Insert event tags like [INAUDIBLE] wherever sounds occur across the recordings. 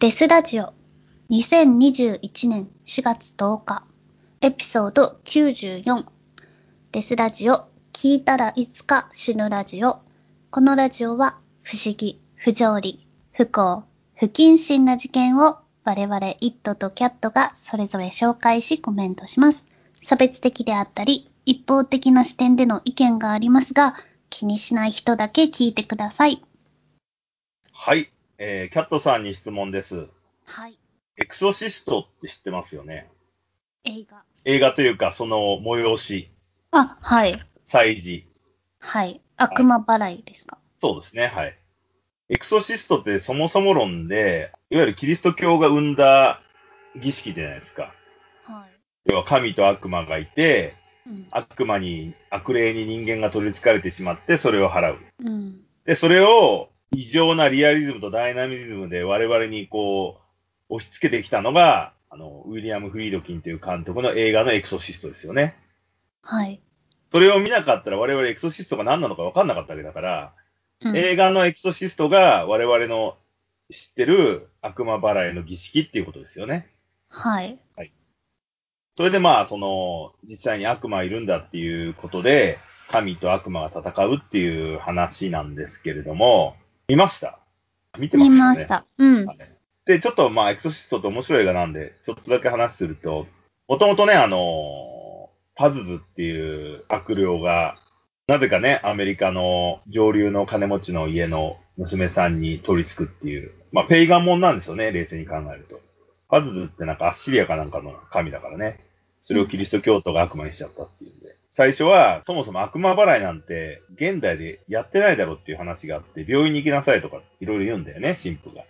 デスラジオ。2021年4月10日。エピソード94デスラジオ。聞いたらいつか死ぬラジオ。このラジオは不思議、不条理、不幸、不謹慎な事件を我々イットとキャットがそれぞれ紹介しコメントします。差別的であったり一方的な視点での意見がありますが気にしない人だけ聞いてください。はい、えー、キャットさんに質問です。はい。エクソシストって知ってますよね？映画。映画というか、その催し、あ、はい。祭事。はい。悪魔払いですか？そうですね、はい。エクソシストってそもそも論で、いわゆるキリスト教が生んだ儀式じゃないですか。はい。要は神と悪魔がいて、うん。悪魔に、悪霊に人間が取り憑かれてしまって、それを払う。うん。で、それを異常なリアリズムとダイナミズムで我々にこう、押し付けてきたのが、あの、ウィリアム・フリードキンという監督の映画のエクソシストですよね。はい。それを見なかったら我々エクソシストが何なのか分かんなかったわけだから、うん。映画のエクソシストが我々の知ってる悪魔払いの儀式っていうことですよね。はい。それでまあ、その、実際に悪魔いるんだっていうことで、神と悪魔が戦うっていう話なんですけれども、見ました？見てま見したね。ました。うん。はいで、ちょっとまあ、エクソシストって面白い映画なんで、ちょっとだけ話すると、もともとね、あの、パズズっていう悪霊が、なぜかね、アメリカの上流の金持ちの家の娘さんに取り付くっていう、まあ、ペイガンもんなんですよね、冷静に考えると。パズズってなんかアッシリアかなんかの神だからね。それをキリスト教徒が悪魔にしちゃったっていうんで。最初は、そもそも悪魔払いなんて、現代でやってないだろうっていう話があって、病院に行きなさいとか、いろいろ言うんだよね、神父が。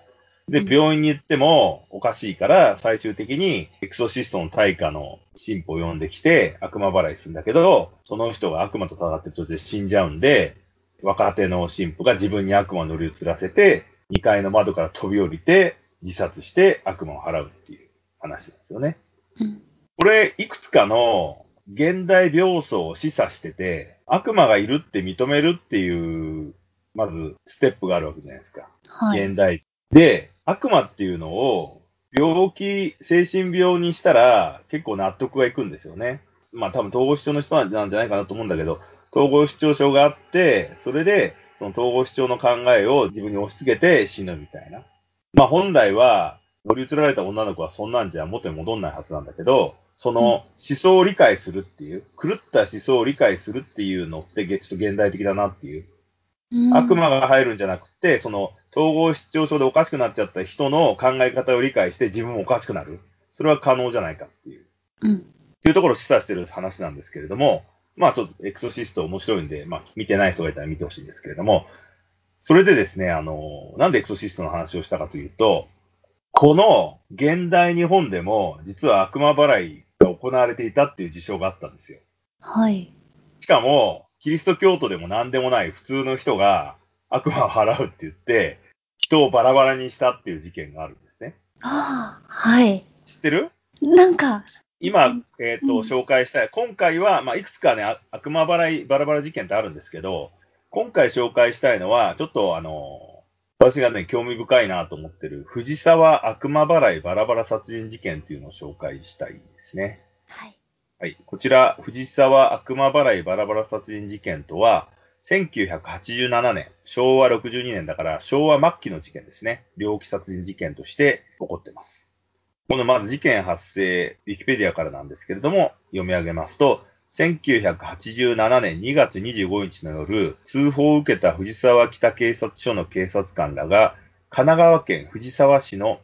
で、うん病院に行ってもおかしいから、最終的にエクソシストの大家の神父を呼んできて悪魔払いするんだけど、その人が悪魔と戦って途中で死んじゃうんで、若手の神父が自分に悪魔を乗り移らせて、2階の窓から飛び降りて、自殺して悪魔を払うっていう話なんですよね。うん。これ、いくつかの現代病巣を示唆してて、悪魔がいるって認めるっていう、まず、ステップがあるわけじゃないですか。はい。現代。で、悪魔っていうのを、病気、精神病にしたら、結構納得がいくんですよね。まあ多分統合失調の人なんじゃないかなと思うんだけど、統合失調症があって、それで、その統合失調の考えを自分に押し付けて死ぬみたいな。まあ本来は、乗り移られた女の子はそんなんじゃ元に戻んないはずなんだけど、その思想を理解するっていう、狂った思想を理解するっていうのって、ちょっと現代的だなっていう。うん悪魔が入るんじゃなくて、その統合失調症でおかしくなっちゃった人の考え方を理解して自分もおかしくなる。それは可能じゃないかっていう。うん。っていうところを示唆してる話なんですけれども、まあちょっとエクソシスト面白いんで、まあ見てない人がいたら見てほしいんですけれども、それでですね、あの、なんでエクソシストの話をしたかというと、この現代日本でも実は悪魔払いが行われていたっていう事象があったんですよ。はい。しかも、キリスト教徒でも何でもない普通の人が悪魔を払うって言って、人をバラバラにしたっていう事件があるんですね。ああ、はい。知ってる？なんか、今うん、えっ、と、うん紹介したい。今回は、まあ、いくつかね、あ悪魔払い、バラバラ事件ってあるんですけど、今回紹介したいのは、ちょっとあの、私がね、興味深いなと思ってる、藤沢悪魔払いバラバラ殺人事件っていうのを紹介したいですね。はい。はい。こちら、藤沢悪魔払いバラバラ殺人事件とは、1987年、昭和62年だから昭和末期の事件ですね。猟奇殺人事件として起こっています。このまず事件発生、ウィキペディアからなんですけれども、読み上げますと、1987年2月25日の夜、通報を受けた藤沢北警察署の警察官らが、神奈川県藤沢市の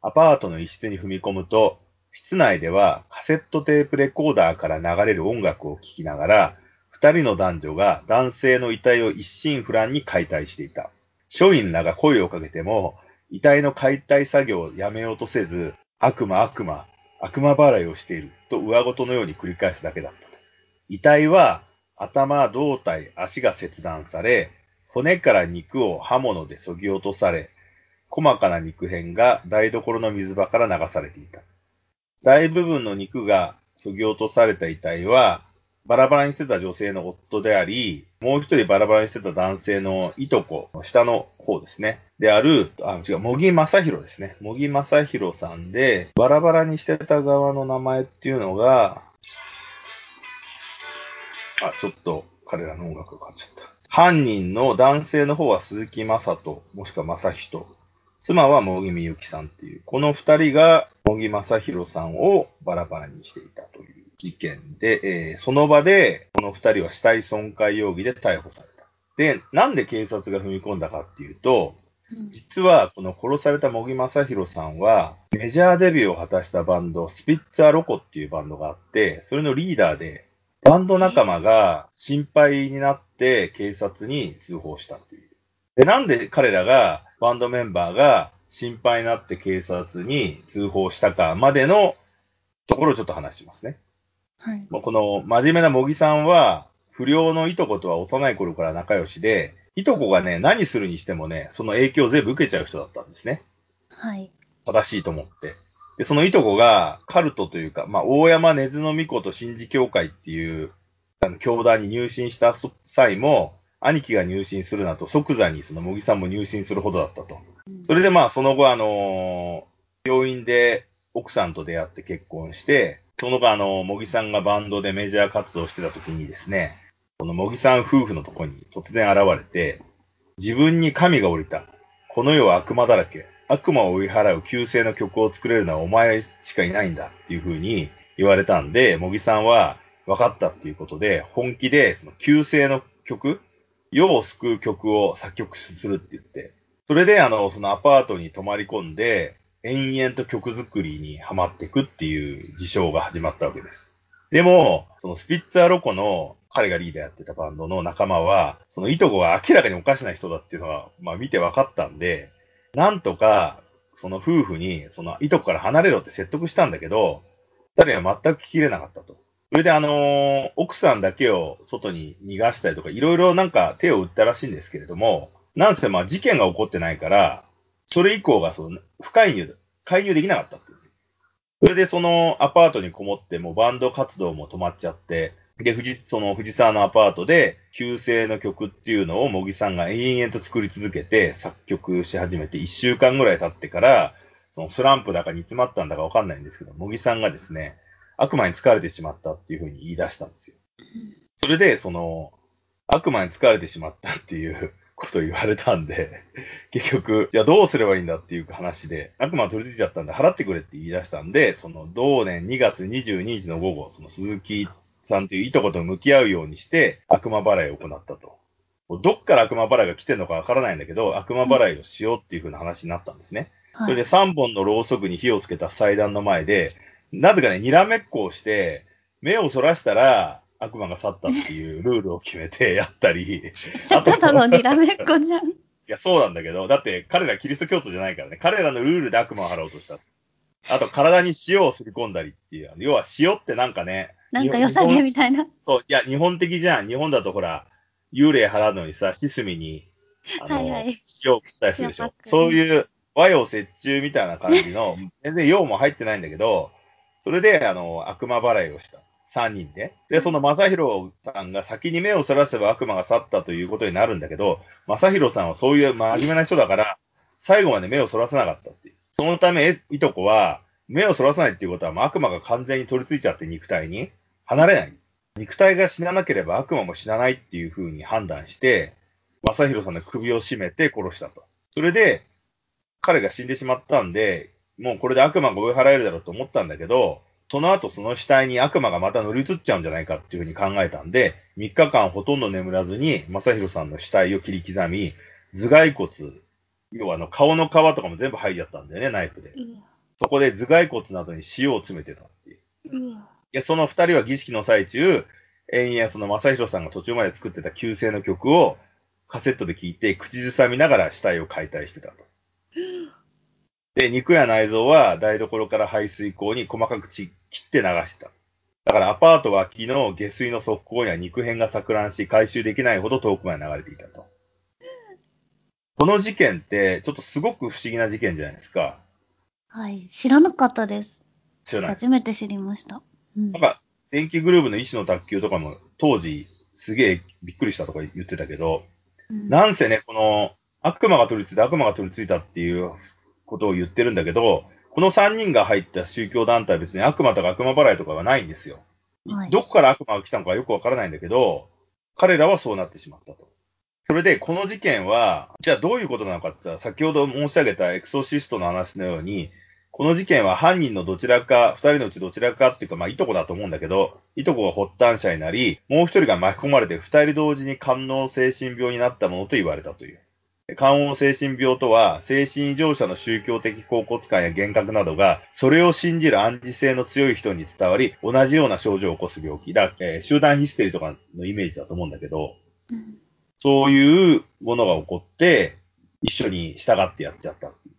アパートの一室に踏み込むと、室内ではカセットテープレコーダーから流れる音楽を聴きながら、二人の男女が男性の遺体を一心不乱に解体していた。署員らが声をかけても、遺体の解体作業をやめようとせず、悪魔悪魔、悪魔払いをしていると上ごとのように繰り返すだけだった。遺体は頭、胴体、足が切断され、骨から肉を刃物で削ぎ落とされ、細かな肉片が台所の水場から流されていた。大部分の肉が削ぎ落とされた遺体は、バラバラにしてた女性の夫であり、もう一人バラバラにしてた男性のいとこ下の方ですね。である、あ、違う、茂木正宏ですね。茂木正宏さんで、バラバラにしてた側の名前っていうのが、あ、ちょっと彼らの音楽が変わっちゃった。犯人の男性の方は鈴木正人、もしくは正人。妻は茂木みゆきさんっていう、この二人が茂木正宏さんをバラバラにしていたという事件で、えー、その場でこの二人は死体損壊容疑で逮捕された。で、なんで警察が踏み込んだかっていうと、実はこの殺された茂木正宏さんはメジャーデビューを果たしたバンド、スピッツァロコっていうバンドがあって、それのリーダーで、バンド仲間が心配になって警察に通報したっていう。で、なんで彼らが、バンドメンバーが心配になって警察に通報したかまでのところをちょっと話しますね。はい。もうこの真面目な茂木さんは、不良のいとことは幼い頃から仲良しで、いとこがね、何するにしてもね、その影響を全部受けちゃう人だったんですね。はい。正しいと思って。で、そのいとこが、カルトというか、まあ、大山根津の巫女と神事協会っていう、あの、教団に入信した際も、兄貴が入信するなと即座にその茂木さんも入信するほどだったと。それでまあ、その後、あのー、病院で奥さんと出会って結婚して、その後、あの、茂木さんがバンドでメジャー活動してた時にですね、この茂木さん夫婦のとこに突然現れて、自分に神が降りた。この世は悪魔だらけ。悪魔を追い払う救世の曲を作れるのはお前しかいないんだっていう風に言われたんで、茂木さんは分かったっていうことで、本気でその救世の曲、世を救う曲を作曲するって言って、それであの、そのアパートに泊まり込んで、延々と曲作りにハマっていくっていう事象が始まったわけです。でも、そのスピッツァロコの彼がリーダーやってたバンドの仲間は、そのいとこが明らかにおかしな人だっていうのが、まあ見て分かったんで、なんとか、その夫婦に、そのいとこから離れろって説得したんだけど、二人は全く聞きれなかったと。それであのー、奥さんだけを外に逃がしたりとか、いろいろなんか手を打ったらしいんですけれども、なんせまあ事件が起こってないから、それ以降がその不介入、介入できなかったってそれでそのアパートにこもってもうバンド活動も止まっちゃって、で、藤、その藤沢のアパートで、旧姓の曲っていうのを茂木さんが延々と作り続けて作曲し始めて1週間ぐらい経ってから、そのスランプだか煮詰まったんだかわかんないんですけど、茂木さんがですね、悪魔に疲れてしまったっていうふうに言い出したんですよ。それで、その、悪魔に疲れてしまったっていうこと言われたんで、結局、じゃあどうすればいいんだっていう話で、悪魔取り付いちゃったんで払ってくれって言い出したんで、その同年2月22日の午後、その鈴木さんといういとこと向き合うようにして、悪魔払いを行ったと。どっから悪魔払いが来てるのかわからないんだけど、悪魔払いをしようっていう風な話になったんですね。それで3本のろうそくに火をつけた祭壇の前で、なぜかね、にらめっこをして、目をそらしたら、悪魔が去ったっていうルールを決めてやったり。[LAUGHS] ただのにらめっこじゃん。いや、そうなんだけど、だって彼らキリスト教徒じゃないからね。彼らのルールで悪魔を払おうとした。あと、体に塩をすり込んだりっていう。要は塩ってなんかね。なんか良さげみたいな。そう、いや、日本的じゃん。日本だとほら、幽霊払うのにさ、シスミに、あの、はいはい、塩を振ったりするでしょ。そういう和洋折衷みたいな感じの、全然洋も入ってないんだけど、それで、あの、悪魔払いをした。3人で。で、その正宏さんが先に目をそらせば悪魔が去ったということになるんだけど、正宏さんはそういう真面目な人だから、最後まで目をそらせなかったっていう。そのため、いとこは、目をそらさないっていうことは、悪魔が完全に取り付いちゃって肉体に離れない。肉体が死ななければ悪魔も死なないっていう風に判断して、正宏さんの首を絞めて殺したと。それで、彼が死んでしまったんで、もうこれで悪魔が追い払えるだろうと思ったんだけど、その後その死体に悪魔がまた乗り移っちゃうんじゃないかっていうふうに考えたんで、3日間ほとんど眠らずに、正宏さんの死体を切り刻み、頭蓋骨、要はあの顔の皮とかも全部剥いじゃったんだよね、ナイフで。そこで頭蓋骨などに塩を詰めてたっていう。いやその二人は儀式の最中、延々その正宏さんが途中まで作ってた旧姓の曲をカセットで聴いて、口ずさみながら死体を解体してたと。で、肉や内臓は台所から排水口に細かく切って流した。だからアパート脇の下水の側溝には肉片が錯乱し、回収できないほど遠くまで流れていたと。この事件って、ちょっとすごく不思議な事件じゃないですか。はい、知らなかったです。知らない。初めて知りました。うん、なんか、電気グループの医師の卓球とかも当時すげえびっくりしたとか言ってたけど、うんなんせね、この悪魔が取り付いた、悪魔が取り付いたっていうことを言ってるんだけど、この3人が入った宗教団体は別に悪魔とか悪魔払いとかはないんですよ。はいどこから悪魔が来たのかよくわからないんだけど、彼らはそうなってしまったと。それで、この事件は、じゃあどういうことなのかってさ、先ほど申し上げたエクソシストの話のように、この事件は犯人のどちらか、二人のうちどちらかっていうか、まあ、いとこだと思うんだけど、いとこが発端者になり、もう一人が巻き込まれて二人同時に官能精神病になったものと言われたという。官能精神病とは、精神異常者の宗教的恍惚感や幻覚などが、それを信じる暗示性の強い人に伝わり、同じような症状を起こす病気だ。えー集団ヒステリーとかのイメージだと思うんだけど、うんそういうものが起こって、一緒に従ってやっちゃったっていう。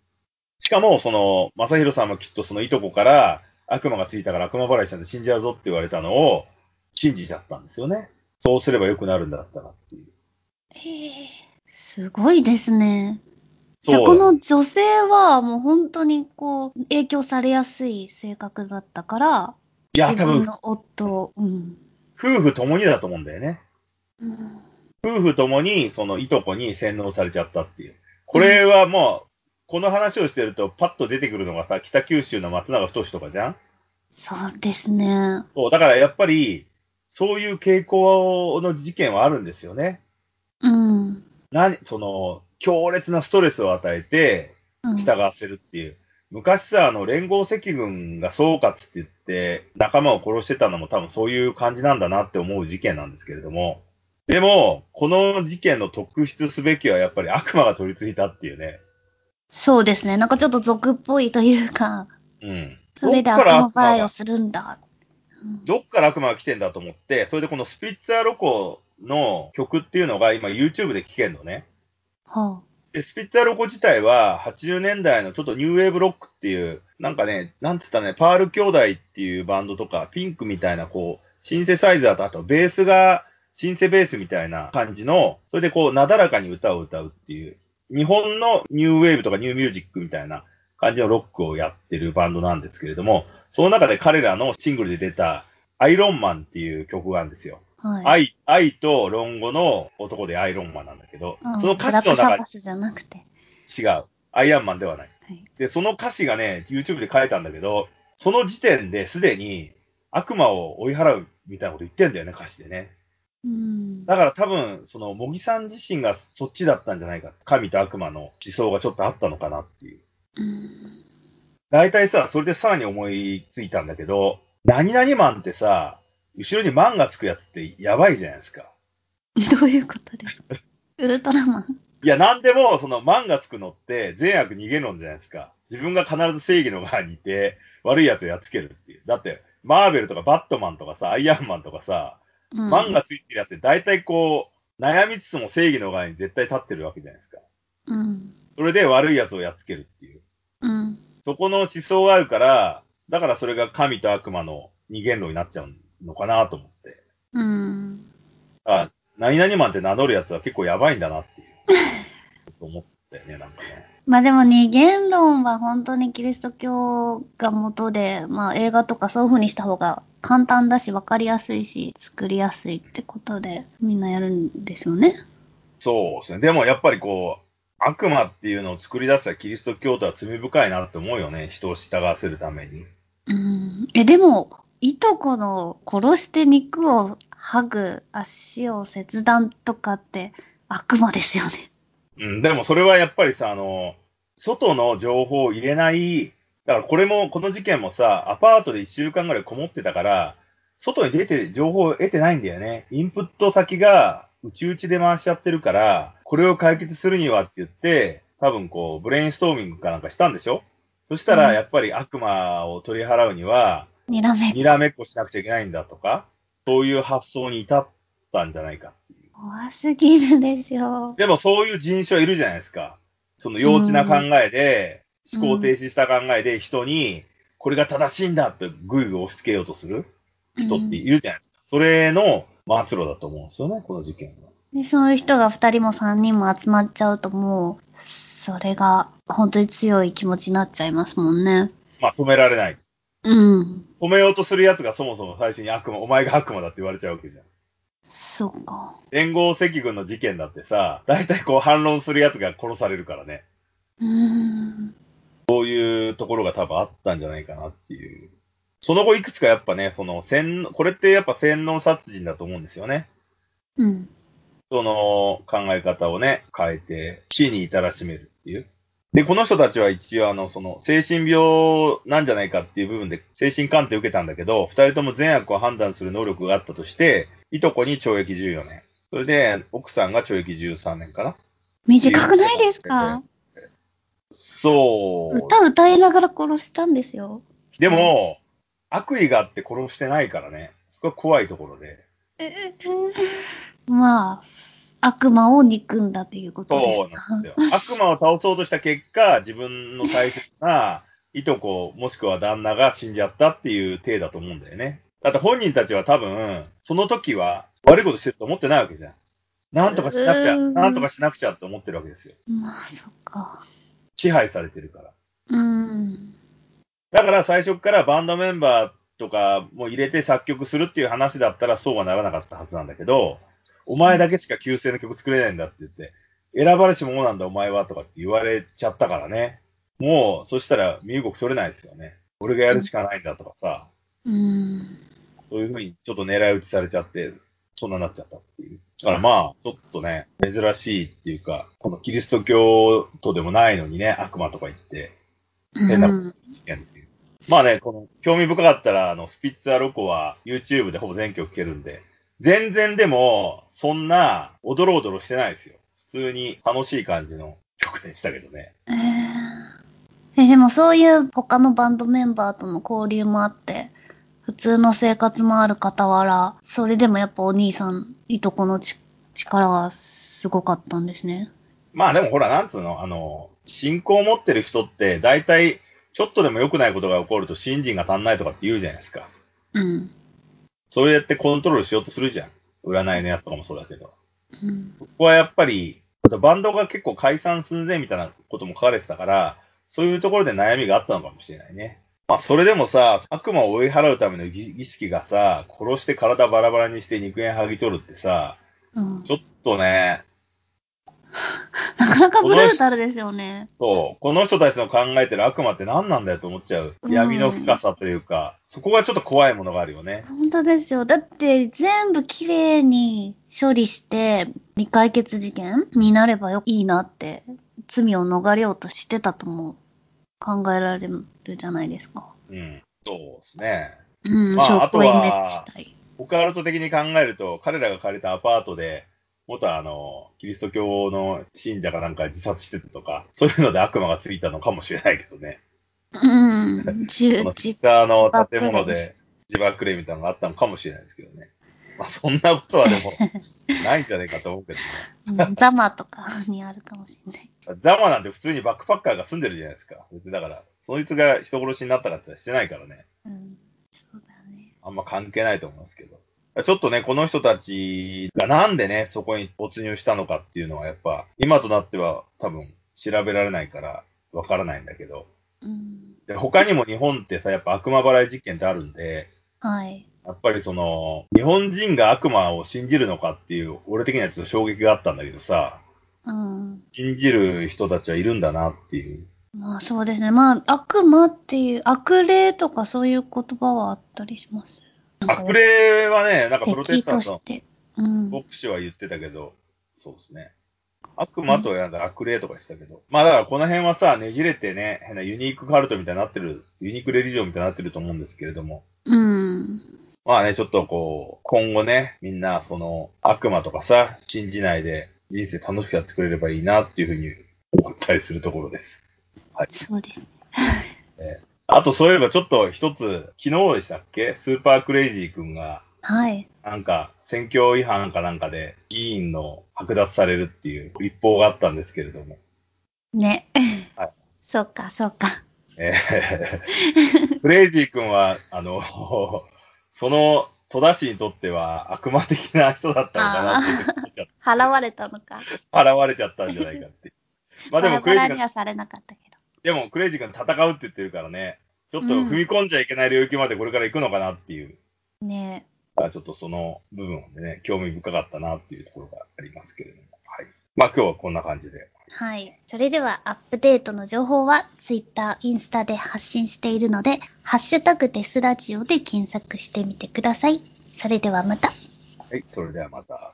しかも、その、正宏さんもきっとそのいとこから、悪魔がついたから悪魔払いしたんで死んじゃうぞって言われたのを、信じちゃったんですよね。そうすれば良くなるんだったらっていう。へえ、すごいですね。じゃあこの女性はもう本当にこう、影響されやすい性格だったから、いや、多分、夫を、うん。夫婦ともにだと思うんだよね。うん夫婦ともに、そのいとこに洗脳されちゃったっていう。これはもう、この話をしてると、パッと出てくるのがさ、北九州の松永太とかじゃん？そうですね。そう、だからやっぱり、そういう傾向の事件はあるんですよね。うん。何、その、強烈なストレスを与えて、うん従わせるっていう。昔さ、あの、連合赤軍が総括って言って、仲間を殺してたのも多分そういう感じなんだなって思う事件なんですけれども。でも、この事件の特筆すべきはやっぱり悪魔が取り付いたっていうね。そうですね。なんかちょっと俗っぽいというか、うん。それで悪どっから魔払いがをするんだ。うんどっから悪魔が来てんだと思って、それでこのスピッツァーロコの曲っていうのが今 YouTube で聴けるのね。はで、スピッツァーロコ自体は80年代のちょっとニューウェーブロックっていう、なんかね、なんつったらね、パール兄弟っていうバンドとか、ピンクみたいなこう、シンセサイザーとあとベースが、シンセベースみたいな感じの、それでこう、なだらかに歌を歌うっていう、日本のニューウェーブとかニューミュージックみたいな感じのロックをやってるバンドなんですけれども、その中で彼らのシングルで出た、アイロンマンっていう曲があるんですよ。あ、はい。愛、愛と論語の男でアイロンマンなんだけど、うんその歌詞の中バスじゃなくて。違う。アイアンマンではない。はいで、その歌詞がね、YouTube で書いたんだけど、その時点ですでに悪魔を追い払うみたいなこと言ってんだよね、歌詞でね。うん。だから多分、その、茂木さん自身がそっちだったんじゃないか。神と悪魔の思想がちょっとあったのかなっていう。うん大体さ、それでさらに思いついたんだけど、何々マンってさ、後ろにマンがつくやつってやばいじゃないですか。どういうことですか？[LAUGHS] ウルトラマン。いや、なんでも、その、マンがつくのって、善悪逃げ論じゃないですか。自分が必ず正義の側にいて、悪い奴をやっつけるっていう。だって、マーベルとかバットマンとかさ、アイアンマンとかさ、うんマンがついてるやつって大体こう、悩みつつも正義の側に絶対立ってるわけじゃないですか。うん。それで悪い奴をやっつけるっていう。うん。そこの思想があるから、だからそれが神と悪魔の二元論になっちゃうのかなと思って。うん。あ、何々マンって名乗る奴は結構やばいんだなっていう。思ったよね、なんかね。まあでも二元論は本当にキリスト教が元で、まあ映画とかそういう風にした方が簡単だし分かりやすいし作りやすいってことでみんなやるんですよね。そうですね。でもやっぱりこう、悪魔っていうのを作り出したキリスト教徒は罪深いなって思うよね。人を従わせるために。うん。え、でも、いとこの殺して肉を剥ぐ足を切断とかって悪魔ですよね。うん、でもそれはやっぱりさ、あの、外の情報を入れない、だからこれも、この事件もさ、アパートで1週間ぐらいこもってたから、外に出て情報を得てないんだよね。インプット先が内々で回しちゃってるから、これを解決するにはって言って、多分こう、ブレインストーミングかなんかしたんでしょ？そしたら、うんやっぱり悪魔を取り払うには、にらめっにらめっこしなくちゃいけないんだとか、そういう発想に至ったんじゃないかっていう。怖すぎるでしょ。でもそういう人種はいるじゃないですか。その幼稚な考えで、うん思考停止した考えで人に、これが正しいんだってぐいぐい押し付けようとする人っているじゃないですか。それの末路だと思うんですよね、この事件は。で、そういう人が二人も三人も集まっちゃうともう、それが本当に強い気持ちになっちゃいますもんね。まあ止められない。うん。止めようとする奴がそもそも最初に悪魔、お前が悪魔だって言われちゃうわけじゃん。そうか。連合赤軍の事件だってさ、大体こう反論する奴が殺されるからね。うーん。そういうところが多分あったんじゃないかなっていう。その後いくつかやっぱね、その洗、これってやっぱ洗脳殺人だと思うんですよね。うん。その考え方をね、変えて死に至らしめるっていう。で、この人たちは一応あの、その精神病なんじゃないかっていう部分で精神鑑定を受けたんだけど、二人とも善悪を判断する能力があったとして、いとこに懲役14年。それで、奥さんが懲役13年かな。短くないですか？そう。歌歌いながら殺したんですよ。でも、悪意があって殺してないからね。そこは怖いところで。まあ、悪魔を憎んだっていうことでそうすなんですよ。悪魔を倒そうとした結果、[LAUGHS] 自分の大切ないとこ、もしくは旦那が死んじゃったっていう体だと思うんだよね。だって本人たちは多分、その時は悪いことしてると思ってないわけじゃん。なんとかしなくちゃ、なんとかしなくちゃって思ってるわけですよ。まあ、そっか。支配されてるから。うん。だから最初からバンドメンバーとかも入れて作曲するっていう話だったらそうはならなかったはずなんだけど、お前だけしか旧姓の曲作れないんだって言って、選ばれし者なんだお前はとかって言われちゃったからね。もう、そしたら身動き取れないですよね。俺がやるしかないんだとかさ、うん。そういうふうにちょっと狙い撃ちされちゃって、そんなになっちゃったっていう。だからまあ、ちょっとね、珍しいっていうか、このキリスト教徒でもないのにね、悪魔とか言って、変なことうんしてるっていう。まあね、この、興味深かったら、あの、スピッツァロコは YouTube でほぼ全曲聴けるんで、全然でも、そんな、おどろおどろしてないですよ。普通に楽しい感じの曲でしたけどね。えーえでもそういう他のバンドメンバーとの交流もあって、普通の生活もある傍ら、それでもやっぱお兄さん、いとこのち力はすごかったんですね。まあでもほら、なんつうの、あの、信仰を持ってる人って、大体、ちょっとでも良くないことが起こると、信心が足んないとかって言うじゃないですか。うん。そうやってコントロールしようとするじゃん。占いのやつとかもそうだけど。うん。ここはやっぱり、バンドが結構解散寸前みたいなことも書かれてたから、そういうところで悩みがあったのかもしれないね。まあ、それでもさ、悪魔を追い払うための儀儀式がさ、殺して体バラバラにして肉片剥ぎ取るってさ、うん。ちょっとね、[LAUGHS] なかなかブルータルですよね。そう、この人たちの考えてる悪魔って何なんだよと思っちゃう。うん闇の深さというか、そこがちょっと怖いものがあるよね。本当ですよ。だって全部綺麗に処理して未解決事件になればよいいなって罪を逃れようとしてたとも考えられるじゃないですか。うん。そうですね。うん、まあ証拠隠滅したい。オカルト的に考えると、彼らが借りたアパートで、元あの、キリスト教の信者かなんか自殺してたとか、そういうので悪魔がついたのかもしれないけどね。うん、このじ実際の建物で自爆霊みたいなのがあったのかもしれないですけどね。まあそんなことはでも、[LAUGHS] ないんじゃないかと思うけどね。うんザマとかにあるかもしれない。ザマなんて普通にバックパッカーが住んでるじゃないですか。別にだから、そいつが人殺しになったかってしてないからね。うん、そうだね。あんま関係ないと思いますけど。ちょっとね、この人たちがなんでね、そこに没入したのかっていうのはやっぱ、今となっては多分調べられないからわからないんだけど。うん、で他にも日本ってさ、やっぱ悪魔払い実験ってあるんで、はい。やっぱりその、日本人が悪魔を信じるのかっていう、俺的にはちょっと衝撃があったんだけどさ、うん。信じる人たちはいるんだなっていう。まあそうですね。まあ悪魔っていう、悪霊とかそういう言葉はあったりします。悪霊はね、なんかプロテ敵スタントの。牧師は言ってたけど、そうですね。悪魔とやだ悪霊とかしてたけど。まあだからこの辺はさ、ねじれてね、変なユニークカルトみたいになってる、ユニークレリジョンみたいになってると思うんですけれども。うん。まあね、ちょっとこう、今後ね、みんなその悪魔とかさ、信じないで人生楽しくやってくれればいいなっていうふうに思ったりするところです。そうですね。あとそういえばちょっと一つ、昨日でしたっけ？スーパークレイジー君が、はい。なんか、選挙違反かなんかで議員の剥奪されるっていう一報があったんですけれども。ね。はいそうか、そうか。えークレイジー君は、あの、その戸田市にとっては悪魔的な人だったのかなって [LAUGHS] 払われたのか。た現れちゃったんじゃないかって。まあでもクレイジー君、にはされなかった。でもクレイジー君戦うって言ってるからね、ちょっと踏み込んじゃいけない領域までこれから行くのかなっていう。ねまあちょっとその部分でね、興味深かったなっていうところがありますけれども。はい。まあ今日はこんな感じで。はい。それではアップデートの情報は Twitter、インスタで発信しているので、ハッシュタグデスラジオで検索してみてください。それではまた。はい。それではまた。